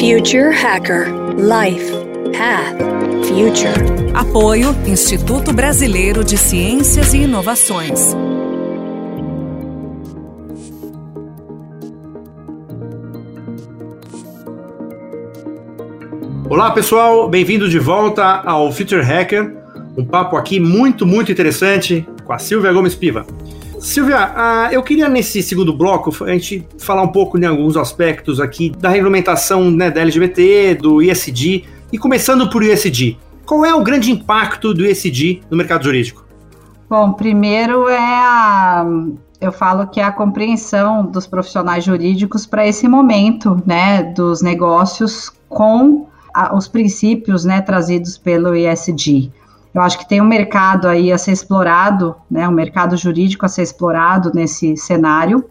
Future Hacker Life Path Future. Apoio Instituto Brasileiro de Ciências e Inovações. Olá pessoal, bem-vindo de volta ao Future Hacker, um papo aqui muito, muito interessante com a Silvia Gomes Piva. Silvia, uh, eu queria nesse segundo bloco a gente falar um pouco de alguns aspectos aqui da regulamentação né, da LGBT, do ISD, e começando por ISD. Qual é o grande impacto do ISD no mercado jurídico? Bom, primeiro é a, eu falo que é a compreensão dos profissionais jurídicos para esse momento, né, dos negócios com a, os princípios, né, trazidos pelo ISD. Eu acho que tem um mercado aí a ser explorado, né, um mercado jurídico a ser explorado nesse cenário,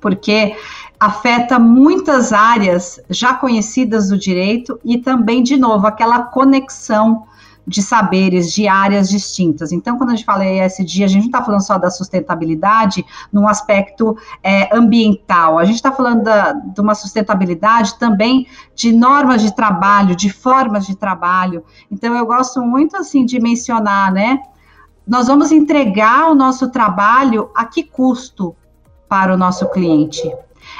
porque afeta muitas áreas já conhecidas do direito e também, de novo, aquela conexão de saberes de áreas distintas. Então, quando a gente fala ESG, a gente não está falando só da sustentabilidade num aspecto é, ambiental, a gente está falando da, de uma sustentabilidade também de normas de trabalho, de formas de trabalho. Então, eu gosto muito, assim, de mencionar, né, nós vamos entregar o nosso trabalho a que custo para o nosso cliente?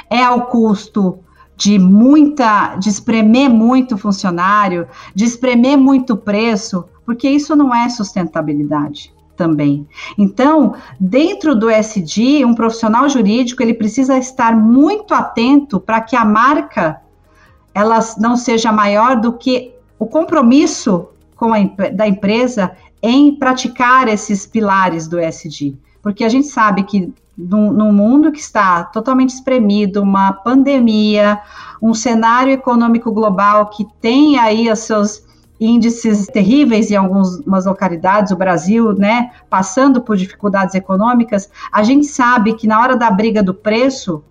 É ao custo de muita, de espremer muito funcionário, de espremer muito preço, porque isso não é sustentabilidade também. Então, dentro do SD, um profissional jurídico ele precisa estar muito atento para que a marca ela não seja maior do que o compromisso com a, da empresa em praticar esses pilares do SD. Porque a gente sabe que num, mundo que está totalmente espremido, uma pandemia, um cenário econômico global que tem aí os seus índices terríveis em algumas localidades, o Brasil, né, passando por dificuldades econômicas, a gente sabe que na hora da briga do preço,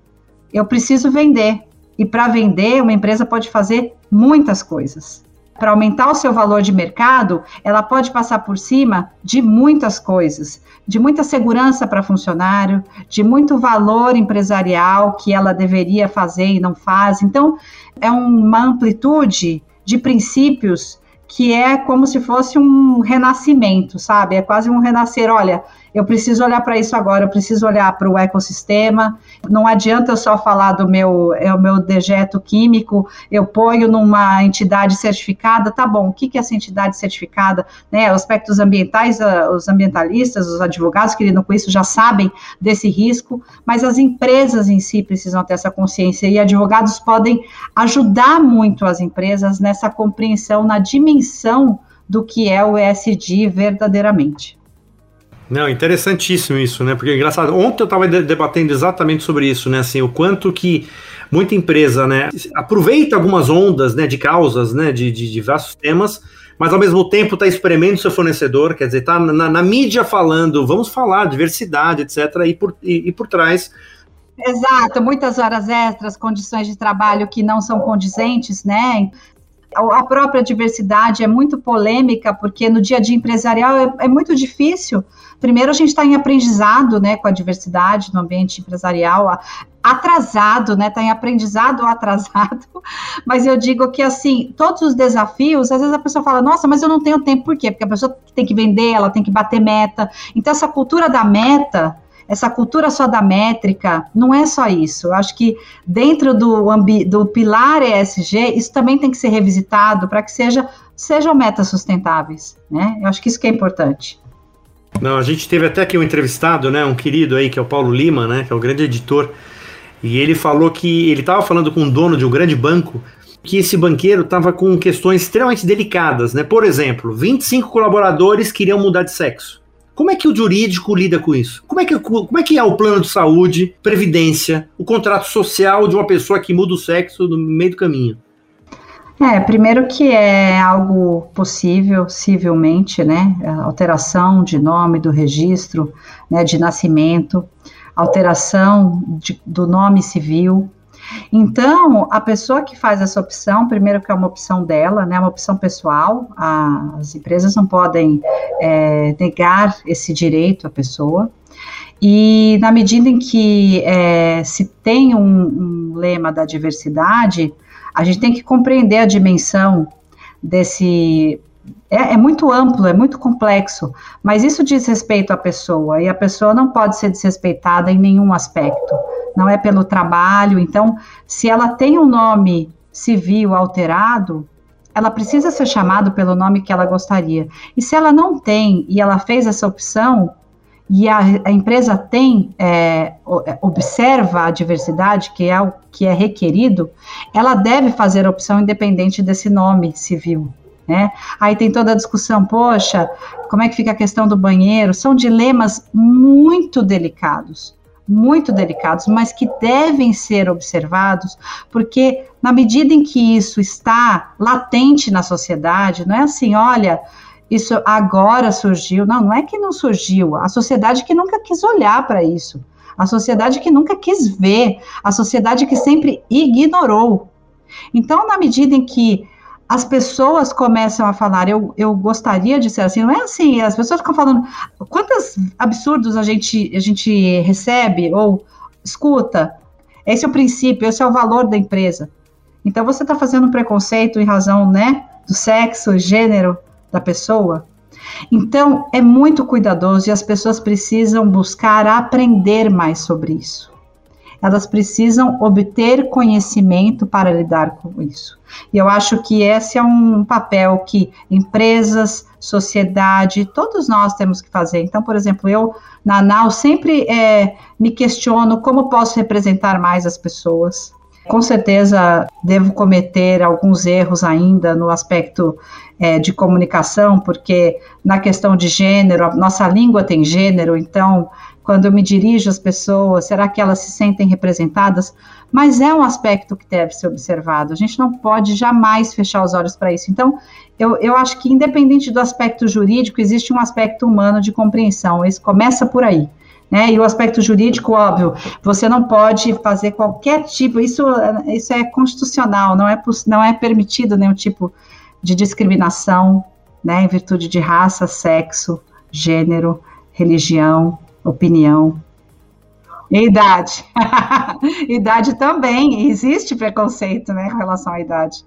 eu preciso vender. E para vender, uma empresa pode fazer muitas coisas para aumentar o seu valor de mercado, ela pode passar por cima de muitas coisas, de muita segurança para funcionário, de muito valor empresarial que ela deveria fazer e não faz. Então, é uma amplitude de princípios que é como se fosse um renascimento, sabe? É quase um renascer. Olha, eu preciso olhar para isso agora, eu preciso olhar para o ecossistema. Não adianta eu só falar do meu, é o meu dejeto químico, eu ponho numa entidade certificada, tá bom, o que, que é essa entidade certificada? Né, aspectos ambientais, ah, os ambientalistas, os advogados que lidam com isso já sabem desse risco, mas as empresas em si precisam ter essa consciência e advogados podem ajudar muito as empresas nessa compreensão, na dimensão do que é o ESG verdadeiramente. Não, interessantíssimo isso, né? Porque engraçado, ontem eu estava debatendo exatamente sobre isso, né? Assim, o quanto que muita empresa, né, aproveita algumas ondas, né, de causas, né, de, de diversos temas, mas ao mesmo tempo está espremendo seu fornecedor, quer dizer, está na, na, mídia falando, vamos falar, diversidade, etc., e por, e, e por trás Exato, muitas horas extras, condições de trabalho que não são condizentes, né? A própria diversidade é muito polêmica, porque no dia a dia empresarial é, é muito difícil. Primeiro, a gente está em aprendizado né, com a diversidade no ambiente empresarial, atrasado, né? Está em aprendizado atrasado. Mas eu digo que assim, todos os desafios, às vezes a pessoa fala, nossa, mas eu não tenho tempo, por quê? Porque a pessoa tem que vender, ela tem que bater meta. Então, essa cultura da meta essa cultura só da métrica, não é só isso. Eu acho que dentro do, do pilar ESG, isso também tem que ser revisitado para que seja, sejam metas sustentáveis. Né? Eu acho que isso que é importante. Não, a gente teve até aqui um entrevistado, né, um querido aí, que é o Paulo Lima, né, que é o grande editor, e ele falou que ele estava falando com o dono de um grande banco que esse banqueiro estava com questões extremamente delicadas, né? Por exemplo, 25 colaboradores queriam mudar de sexo. Como é que o jurídico lida com isso? Como é que, como é, que é o plano de saúde, previdência, o contrato social de uma pessoa que muda o sexo no meio do caminho? É, primeiro que é algo possível, civilmente, né? Alteração de nome do registro, né, de nascimento, alteração de, do nome civil, então, a pessoa que faz essa opção, primeiro que é uma opção dela, né, uma opção pessoal, a, as empresas não podem é, negar esse direito à pessoa. E na medida em que é, se tem um, um lema da diversidade, A gente tem que compreender a dimensão desse. É, é, muito amplo, é muito complexo, mas isso diz respeito à pessoa, e a pessoa não pode ser desrespeitada em nenhum aspecto. Não é pelo trabalho. Então, se ela tem um nome civil alterado, ela precisa ser chamada pelo nome que ela gostaria. E se ela não tem e ela fez essa opção, e a, a empresa tem, é, é, observa a diversidade, que é o que é requerido, ela deve fazer a opção independente desse nome civil. Né? Aí tem toda a discussão, poxa, como é que fica a questão do banheiro? São dilemas muito delicados, muito delicados, mas que devem ser observados, porque na medida em que isso está latente na sociedade, não é assim, olha, isso agora surgiu. Não, não é que não surgiu. A sociedade que nunca quis olhar para isso. A sociedade que nunca quis ver. A sociedade que sempre ignorou. Então, na medida em que as pessoas começam a falar, eu, eu gostaria de ser assim, não é assim, as pessoas ficam falando, quantos absurdos a gente, a gente recebe ou escuta, esse é o princípio, esse é o valor da empresa. Então você está fazendo preconceito em razão, né, do sexo, gênero, da pessoa. Então, é muito cuidadoso e as pessoas precisam buscar aprender mais sobre isso. Elas precisam obter conhecimento para lidar com isso. E eu acho que esse é um papel que empresas, sociedade, todos nós temos que fazer. Então, por exemplo, eu, na ANAL, sempre é, me questiono como posso representar mais as pessoas. Com certeza, devo cometer alguns erros ainda no aspecto é, de comunicação, porque na questão de gênero, nossa língua tem gênero, então, quando eu me dirijo às pessoas, será que elas se sentem representadas? Mas é um aspecto que deve ser observado. A gente não pode jamais fechar os olhos para isso. Então, eu, eu acho que, independente do aspecto jurídico, existe um aspecto humano de compreensão. Esse começa por aí. Né? E o aspecto jurídico, óbvio, você não pode fazer qualquer tipo, isso, isso é constitucional, não é, não é permitido nenhum tipo de discriminação, né, em virtude de raça, sexo, gênero, religião, opinião. Idade. idade também, existe preconceito, né, com relação à idade.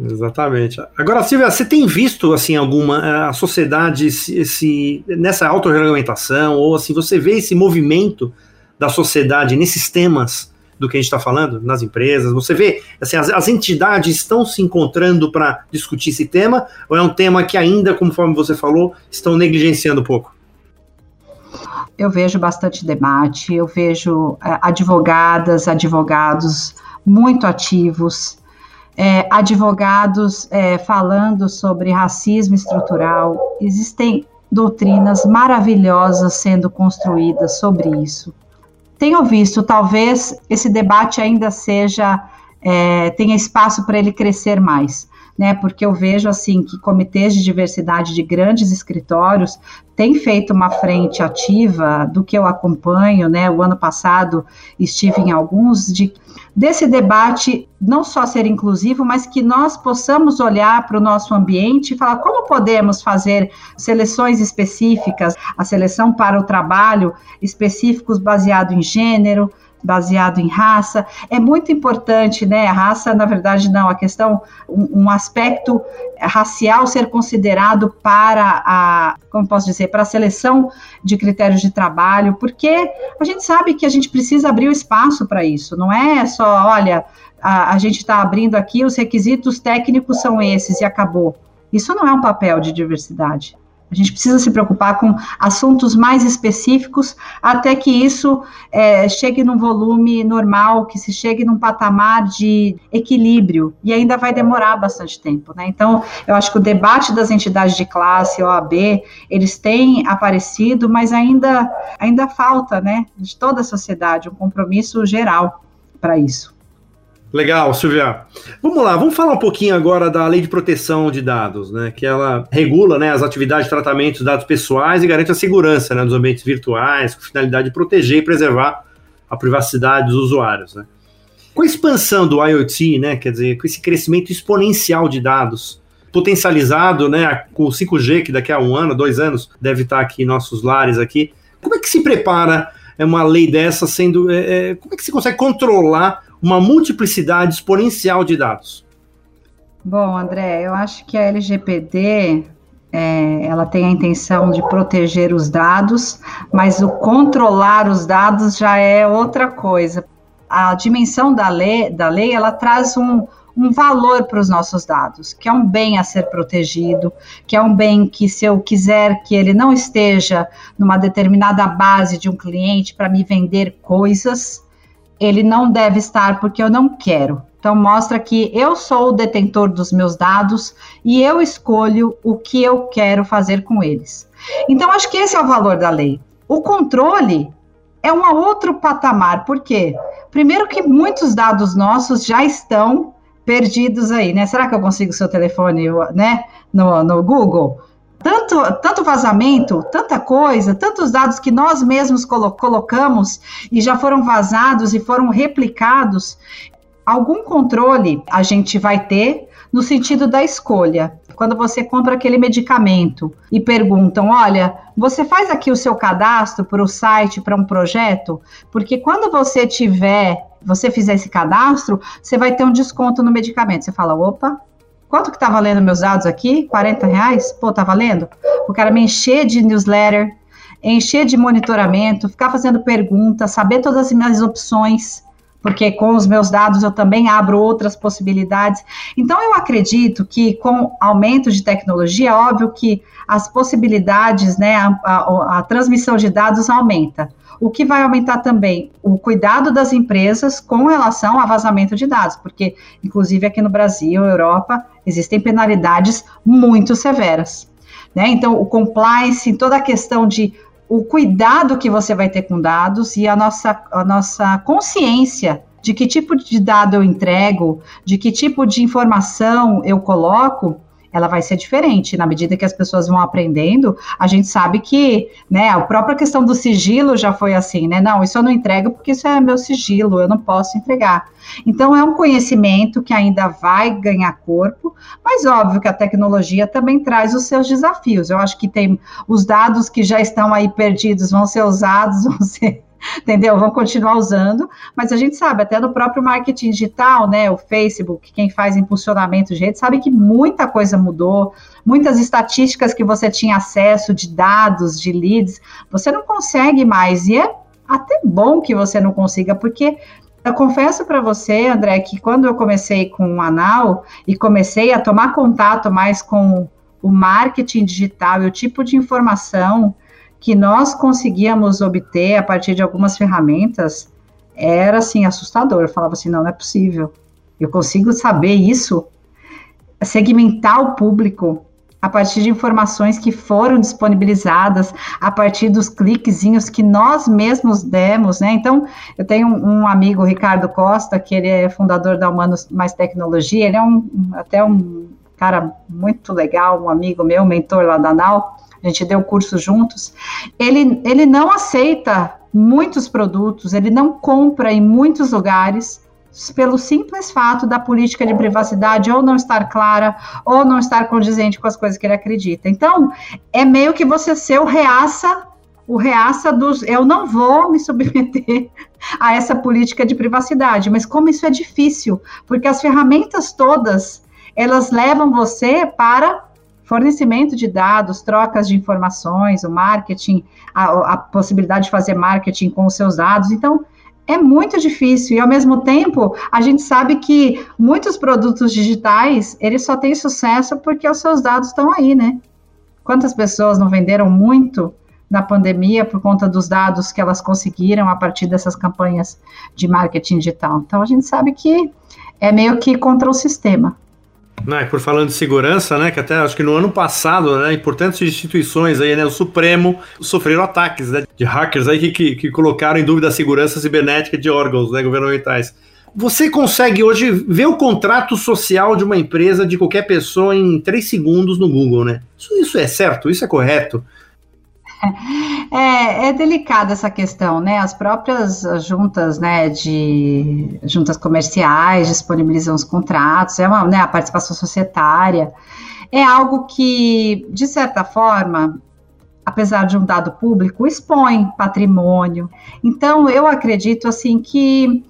Exatamente. Agora, Silvia, você tem visto assim alguma eh, a sociedade se, se nessa autorregulamentação ou assim você vê esse movimento da sociedade nesses temas do que a gente está falando nas empresas? Você vê, assim, as, as entidades estão se encontrando para discutir esse tema, ou é um tema que ainda, conforme você falou, estão negligenciando um pouco? Eu vejo bastante debate, eu vejo é, advogadas, advogados muito ativos, é, advogados é, falando sobre racismo estrutural. Existem doutrinas maravilhosas sendo construídas sobre isso tenho visto, talvez esse debate ainda seja, tenha espaço para ele crescer mais. Né, porque eu vejo assim que comitês de diversidade de grandes escritórios têm feito uma frente ativa do que eu acompanho, né? O ano passado estive em alguns de desse debate não só ser inclusivo, mas que nós possamos olhar para o nosso ambiente e falar como podemos fazer seleções específicas, a seleção para o trabalho específicos baseado em gênero, baseado em raça. É muito importante, né? A raça, na verdade, não, a questão, um, um, aspecto racial ser considerado para a, como posso dizer, para a seleção de critérios de trabalho, porque a gente sabe que a gente precisa abrir o espaço para isso, não é só, olha, a, a gente está abrindo aqui, os requisitos técnicos são esses e acabou. Isso não é um papel de diversidade. A gente precisa se preocupar com assuntos mais específicos até que isso é, chegue num volume normal, que se chegue num patamar de equilíbrio, e ainda vai demorar bastante tempo. Né? Então, eu acho que o debate das entidades de classe, OAB, eles têm aparecido, mas ainda, ainda falta né, de toda a sociedade um compromisso geral para isso. Legal, Silvia. Vamos lá, vamos falar um pouquinho agora da Lei de Proteção de Dados, né? Que ela regula né, as atividades de tratamento de dados pessoais e garante a segurança né, dos ambientes virtuais, com finalidade de proteger e preservar a privacidade dos usuários. Né? Com a expansão do IoT, né, quer dizer, com esse crescimento exponencial de dados, potencializado né, com o 5G, que daqui a um ano, dois anos, deve estar aqui em nossos lares aqui, como é que se prepara uma lei dessa sendo. É, é como é que se consegue controlar uma multiplicidade exponencial de dados? Bom, André, eu acho que a LGPD é, ela tem a intenção de proteger os dados, mas o controlar os dados já é outra coisa. A dimensão da lei, da lei ela traz um, um valor para os nossos dados, que é um bem a ser protegido, que é um bem que, se eu quiser que ele não esteja numa determinada base de um cliente para me vender coisas, ele não deve estar porque eu não quero. Então, mostra que eu sou o detentor dos meus dados e eu escolho o que eu quero fazer com eles. Então, acho que esse é o valor da lei. O controle é um outro patamar, por quê? Primeiro, que muitos dados nossos já estão perdidos aí, né? Será que eu consigo seu telefone, né, no, no Google? Tanto, tanto vazamento, tanta coisa, tantos dados que nós mesmos colo colocamos e já foram vazados e foram replicados. Algum controle a gente vai ter no sentido da escolha. Quando você compra aquele medicamento e perguntam: olha, você faz aqui o seu cadastro para o site, para um projeto? Porque quando você tiver você fizer esse cadastro, você vai ter um desconto no medicamento. Você fala, opa, quanto que tá valendo meus dados aqui? 40 reais? Pô, tá valendo? O cara me encher de newsletter, encher de monitoramento, ficar fazendo perguntas, saber todas as minhas opções, porque com os meus dados eu também abro outras possibilidades. Então, eu acredito que com aumento de tecnologia, óbvio que as possibilidades, né, a, a, a transmissão de dados aumenta o que vai aumentar também o cuidado das empresas com relação a vazamento de dados, porque, inclusive, aqui no Brasil, Europa, existem penalidades muito severas. Né? Então, o compliance, toda a questão de o cuidado que você vai ter com dados e a nossa, a nossa consciência de que tipo de dado eu entrego, de que tipo de informação eu coloco, ela vai ser diferente. Na medida que as pessoas vão aprendendo, a gente sabe que, né, a própria questão do sigilo já foi assim, né? Não, isso eu não entrego porque isso é meu sigilo, eu não posso entregar. Então, é um conhecimento que ainda vai ganhar corpo, mas óbvio que a tecnologia também traz os seus desafios. Eu acho que tem os dados que já estão aí perdidos vão ser usados, vão ser entendeu? Vão continuar usando, mas a gente sabe, até no próprio marketing digital, né, o Facebook, quem faz impulsionamento de rede, sabe que muita coisa mudou, muitas estatísticas que você tinha acesso de dados, de leads, você não consegue mais, e é até bom que você não consiga, porque eu confesso para você, André, que quando eu comecei com o Anal e comecei a tomar contato mais com o marketing digital e o tipo de informação que nós conseguíamos obter a partir de algumas ferramentas era assim assustador. Eu falava assim, não, não é possível. Eu consigo saber isso, segmentar o público a partir de informações que foram disponibilizadas, a partir dos cliquezinhos que nós mesmos demos, né? Então, eu tenho um, um amigo, Ricardo Costa, que ele é fundador da Humanos Mais Tecnologia, ele é um, até um cara muito legal, um amigo meu, mentor lá da NAU, a gente deu curso juntos, ele, ele não aceita muitos produtos, ele não compra em muitos lugares pelo simples fato da política de privacidade ou não estar clara ou não estar condizente com as coisas que ele acredita. Então, é meio que você ser o reaça, o reaça dos eu não vou me submeter a essa política de privacidade, mas como isso é difícil, porque as ferramentas todas, elas levam você para fornecimento de dados, trocas de informações, o marketing, a, a, possibilidade de fazer marketing com os seus dados. Então, é muito difícil e, ao mesmo tempo, a gente sabe que muitos produtos digitais, eles só têm sucesso porque os seus dados estão aí, né? Quantas pessoas não venderam muito na pandemia por conta dos dados que elas conseguiram a partir dessas campanhas de marketing digital? Então, a gente sabe que é meio que contra o sistema. Não, por falando de segurança, né, que até acho que no ano passado, né, importantes instituições aí, né, o Supremo sofreram ataques, né, de hackers aí que, que, que colocaram em dúvida a segurança cibernética de órgãos, né, governamentais. Você consegue hoje ver o contrato social de uma empresa, de qualquer pessoa, em três segundos no Google, né? Isso, isso é certo? Isso é correto? É, é delicada essa questão, né? As próprias juntas, né, de juntas comerciais disponibilizam os contratos, é uma, né, a participação societária. É algo que, de certa forma, apesar de um dado público, expõe patrimônio. Então, eu acredito assim que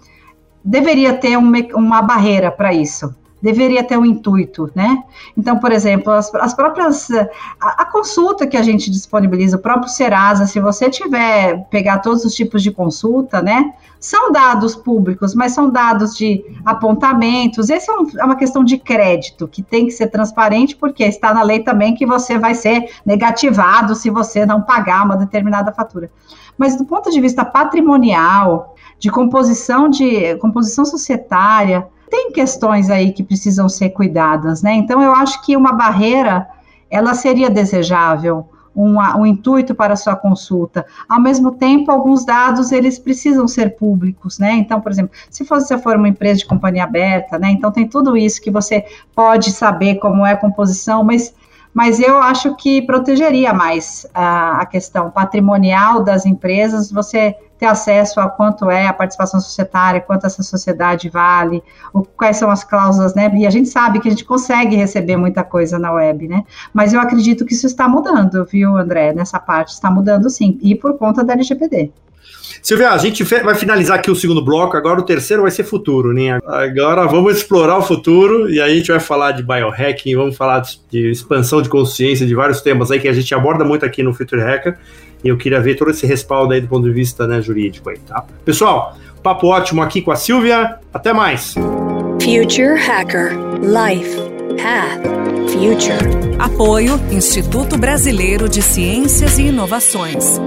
deveria ter um, uma barreira para isso deveria ter um intuito, né? Então, por exemplo, as, as próprias a, a, consulta que a gente disponibiliza, o próprio Serasa, se você tiver pegar todos os tipos de consulta, né? São dados públicos, mas são dados de apontamentos. Essa é, um, é uma questão de crédito que tem que ser transparente, porque está na lei também que você vai ser negativado se você não pagar uma determinada fatura. Mas do ponto de vista patrimonial, de composição de composição societária, tem questões aí que precisam ser cuidadas, né? Então, eu acho que uma barreira, ela seria desejável, um intuito para sua consulta. Ao mesmo tempo, alguns dados, eles precisam ser públicos, né? Então, por exemplo, se você for uma empresa de companhia aberta, né? Então, tem tudo isso que você pode saber como é a composição, mas mas eu acho que protegeria mais a, a, questão patrimonial das empresas, você ter acesso a quanto é a participação societária, quanto essa sociedade vale, o, quais são as cláusulas, né? E a gente sabe que a gente consegue receber muita coisa na web, né? Mas eu acredito que isso está mudando, viu, André? Nessa parte está mudando sim, e por conta da LGPD. Silvia, a gente vai finalizar aqui o segundo bloco, agora o terceiro vai ser futuro, né? Agora vamos explorar o futuro e aí a gente vai falar de biohacking, vamos falar de expansão de consciência, de vários temas aí que a gente aborda muito aqui no Future Hacker. E eu queria ver todo esse respaldo aí do ponto de vista né, jurídico aí, tá? Pessoal, papo ótimo aqui com a Silvia. Até mais. Future Hacker Life Path Future. Apoio Instituto Brasileiro de Ciências e Inovações.